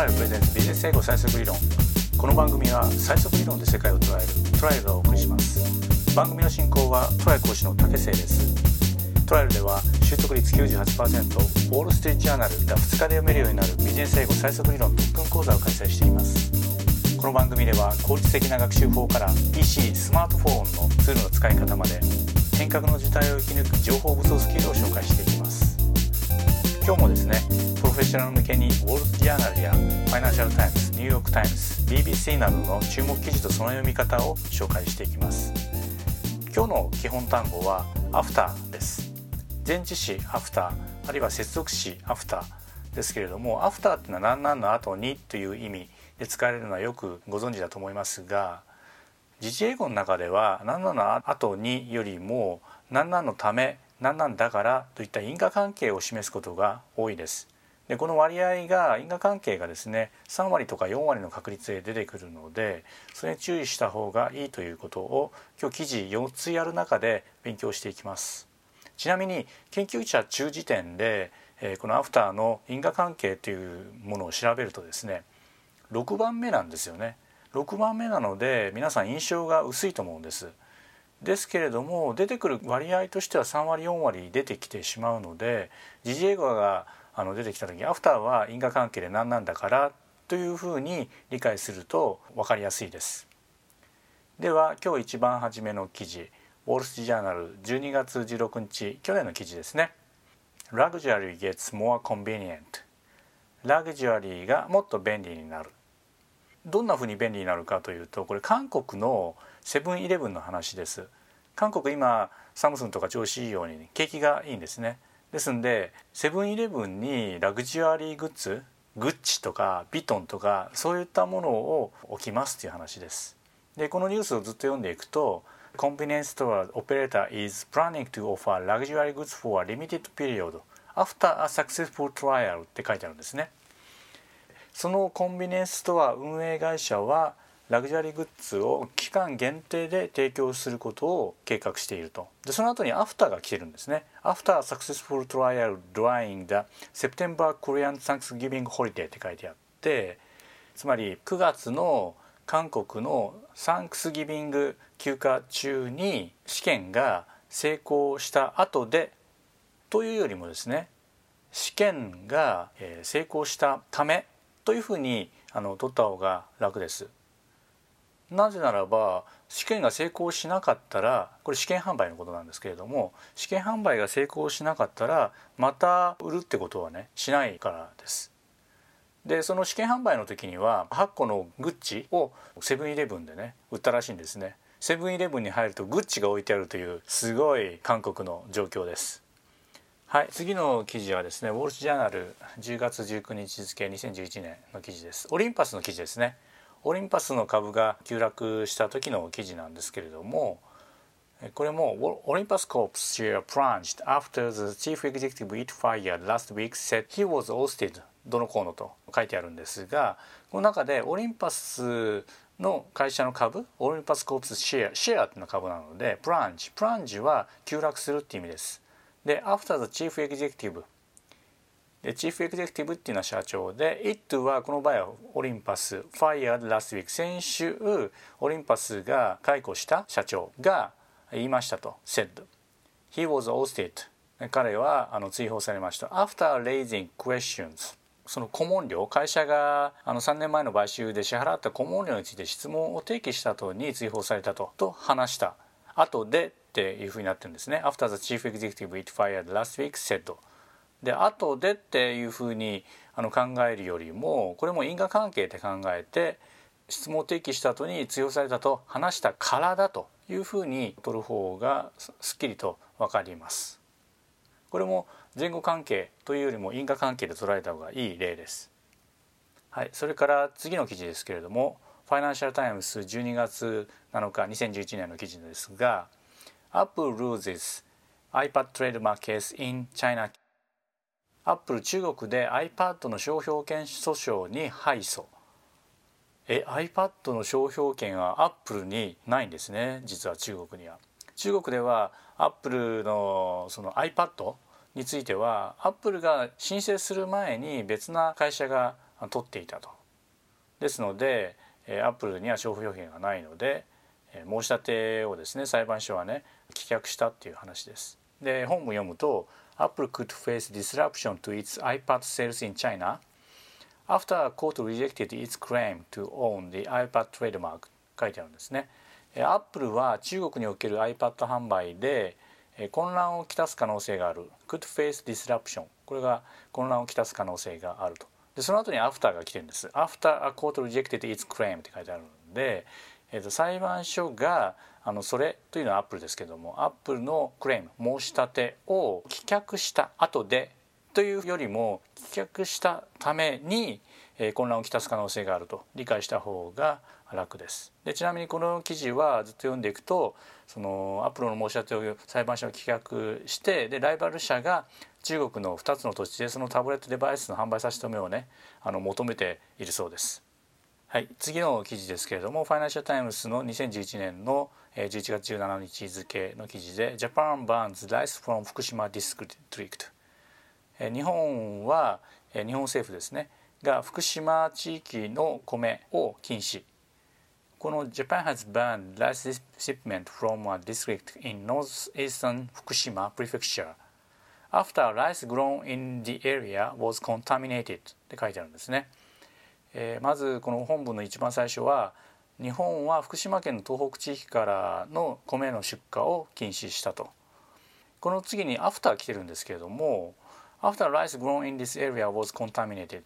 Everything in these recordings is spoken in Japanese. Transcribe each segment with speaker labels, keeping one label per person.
Speaker 1: ライルプレゼンツビジネス英語最速理論この番組は最速理論で世界を捉えるトライルがお送りします。番組の進行はトライ講師の竹瀬ですトライルでは習得率98%ウォール・ストリート・ジャーナルが2日で読めるようになるビジネス英語最速理論特訓講座を開催しています。この番組では効率的な学習法から PC スマートフォンのツールの使い方まで変革の時代を生き抜く情報武装スキルを紹介していきます。今日もですねプロフェッショナル向けにウォール・ジャーナルやファイナンシャル・タイムズニューヨーク・タイムズ BBC などの注目記事とその読み方を紹介していきます今日の基本単語はアフターです前置詞アフターあるいは接続詞アフターですけれどもアフターっていうのは何々の後にという意味で使われるのはよくご存知だと思いますが時事英語の中では何々の後によりも何々のため何々だからといった因果関係を示すことが多いです。でこの割合が因果関係がですね3割とか4割の確率で出てくるのでそれに注意した方がいいということを今日記事4つやる中で勉強していきます。ちなみに研究者中時点でこのアフターの因果関係というものを調べるとですね6番目なんですよね6番目なので皆さん印象が薄いと思うんですですけれども出てくる割合としては3割4割出てきてしまうので時事英語があの出てきた時アフターは因果関係で何なんだからというふうに理解すると分かりやすいです。では今日一番初めの記事ウォール・ス・ジャーナル12月16日去年の記事ですね。Luxury gets more convenient ラグジュアリーがもっと便利になる。どんなふうに便利になるかというとこれ韓国のセブンイレブンの話です。韓国今サムスンとか調子いいように景気がいいんですね。ですんでセブンイレブンにラグジュアリーグッズグッチとかビトンとかそういったものを置きますという話です。でこのニュースをずっと読んでいくと Convenience store operator is planning to offer luxury goods for a limited period after a successful trial って書いてあるんですね。そのコンビニエンスストア運営会社はラグジュアリーグッズを期間限定で提供することを計画しているとでその後にアフターが来てるんですね After a successful trial during the September Korean Thanksgiving Holiday って書いてあってつまり9月の韓国のサンクスギビング休暇中に試験が成功した後でというよりもですね試験が成功したためというふうにあの取った方が楽です。なぜならば試験が成功しなかったらこれ試験販売のことなんですけれども試験販売が成功しなかったらまた売るってことはねしないからです。でその試験販売の時には8個のグッチをセブンイレブンでね売ったらしいんですね。セブンイレブンに入るとグッチが置いてあるというすごい韓国の状況です。はい、次の記事はですねウォール・ジャーナル10月19日付2011年の記事ですオリンパスの記事ですねオリンパスの株が急落した時の記事なんですけれどもこれもオリンパスコープス share plunged after the chief executive it fired last week said he was ousted. どのこうのと書いてあるんですがこの中でオリンパスの会社の株オリンパスコープスシェアシェアっていうの株なのでプランジプランジは急落するっていう意味です。で After the Chief Executive でチーフエグゼクティブっていうのは社長で It はこの場合はオリンパス Fired last week 先週オリンパスが解雇した社長が言いましたと said He was ousted 彼はあの追放されました。After raising questions その顧問料会社があの3年前の買収で支払った顧問料について質問を提起した後に追放されたとと話した。後でっていうふうになってるんですね。After the chief executive it fired last week said. で後でっていうふうにあの考えるよりもこれも因果関係って考えて質問を提起した後に通用されたと話したからだというふうに取る方がすっきりと分かります。これも前後関係というよりも因果関係で捉えた方がいい例です。はい、それから次の記事ですけれどもファイナンシャル・タイムズ12月7日2011年の記事ですが Apple loses iPad trademark case in China アップル中国で iPad の商標権訴訟に敗訴え iPad の商標権はアップルにないんですね実は中国には中国ではアップルのその iPad についてはアップルが申請する前に別な会社が取っていたと。ですのでアップルには商標権がないので申し立てをですね裁判所はね棄却したっていう話です。で本文読むと Apple could face disruption to its iPad sales in China after a court rejected its claim to own the iPad trademark 書いてあるんですね。アップルは中国における iPad 販売で混乱をきたす可能性がある could face disruption これが混乱をきたす可能性があるとでその後に after が来てるんです after a court rejected its claim って書いてあるんで、えー、と裁判所があのそれというのはアップルですけどもアップルのクレーム申し立てを棄却した後でというよりも棄却したために、えー、混乱をきたす可能性があると理解した方が楽です。でちなみにこの記事はずっと読んでいくとそのアップルの申し立てを裁判所が棄却してでライバル社が中国の2つの土地でそのタブレットデバイスの販売差し止めをねあの求めているそうです。はい、次の記事ですけれどもファイナンシャル・タイムズの2011年の11月17日付の記事で「Japan bans rice from 福島 district」日本は日本政府ですねが福島地域の米を禁止この Japan has banned rice shipment from a district in northeastern Fukushima prefecture after rice grown in the area was contaminated って書いてあるんですね。えー、まずこの本文の一番最初は日本は福島県の東北地域からの米の出荷を禁止したと。この次に after 来てるんですけれども after rice grown in this area was contaminated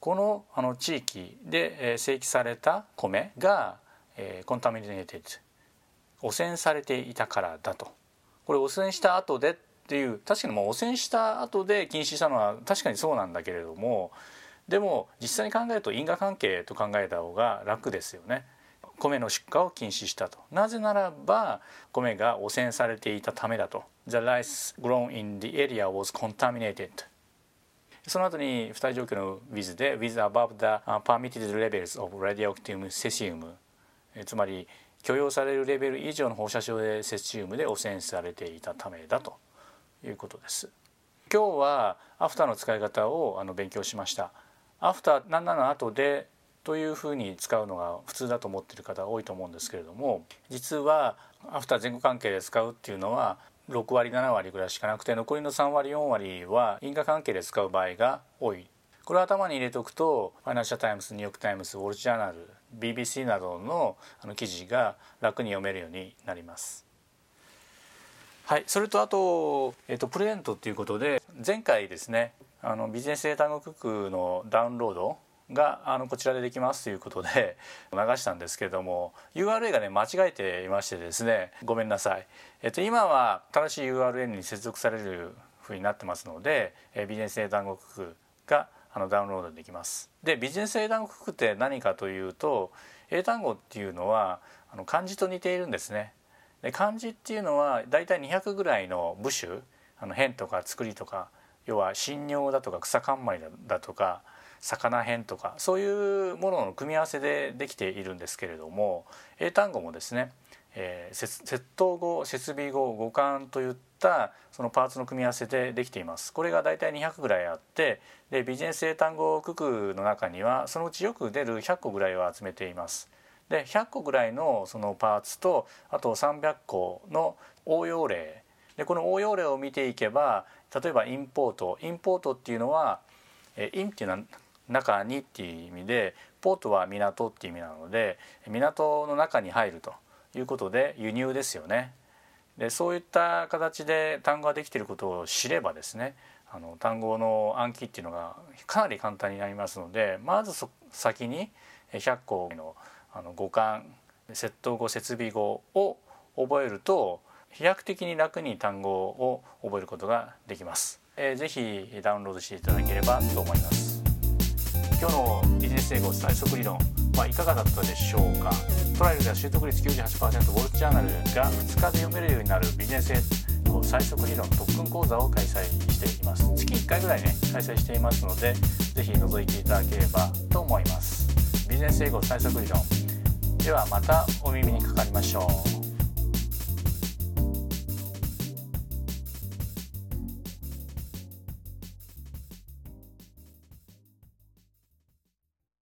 Speaker 1: このあの地域で、えー、生育された米が、えー、contaminated 汚染されていたからだと。これ汚染した後でっていう確かにもう汚染した後で禁止したのは確かにそうなんだけれどもでも実際に考えると因果関係と考えた方が楽ですよね。米の出荷を禁止したと。なぜならば米が汚染されていたためだと。The rice grown in the area was contaminated. その後に付帯状況の with で with above the permitted levels of radioactive cesium つまり許容されるレベル以上の放射性セシウムで汚染されていたためだと。いうことです。今日はアフターの使い方をあの勉強しました。 after 何々の後でというふうに使うのが普通だと思っている方多いと思うんですけれども実はアフター前後関係で使うっていうのは6割7割ぐらいしかなくて残りの3割4割は因果関係で使う場合が多いこれを頭に入れておくとファイナンシャル・タイムズニューヨーク・タイムズウォール・ジャーナル BBC などのあの記事が楽に読めるようになります。はい、それとあと、えっと、プレゼントっていうことで前回ですねあのビジネス英単語クックのダウンロードがあのこちらでできますということで 流したんですけれども URL がね間違えていましてですねごめんなさい、えっと、今は正しい URL に接続されるふうになってますので、えビジネス英単語クックがあのダウンロードできます。でビジネス英単語クックって何かというと英単語っていうのはあの漢字と似ているんですね。で漢字っていうのはだいたい200ぐらいの部首あの変とか作りとか要は神尿だとか草冠だとか魚編とかそういうものの組み合わせでできているんですけれども英単語もですね、えー、窃盗語設備語語感といったそのパーツの組み合わせでできています。これが大体200ぐらいあってでビジネス英単語九九の中にはそのうちよく出る100個ぐらいを集めています。で100個ぐらいのそのパーツとあと300個の応用例。でこの応用例を見ていけば例えばインポート。インポートっていうのはインっていうのは中にっていう意味でポートは港っていう意味なので港の中に入るということで輸入ですよね。でそういった形で単語ができていることを知ればですねあの単語の暗記っていうのがかなり簡単になりますのでまず先に100個のあの語感窃盗語設備語を覚えると飛躍的に楽に単語を覚えることができます、えー、ぜひダウンロードしていただければと思います今日のビジネス英語最速理論はいかがだったでしょうか？トライアルでは習得率98%ウォルトジャーナルが2日で読めるようになるビジネス英語最速理論特訓講座を開催しています。月1回ぐらいね開催していますのでぜひ覗いていただければと思います。ビジネス英語最速理論。ではまたお耳にかかりましょう。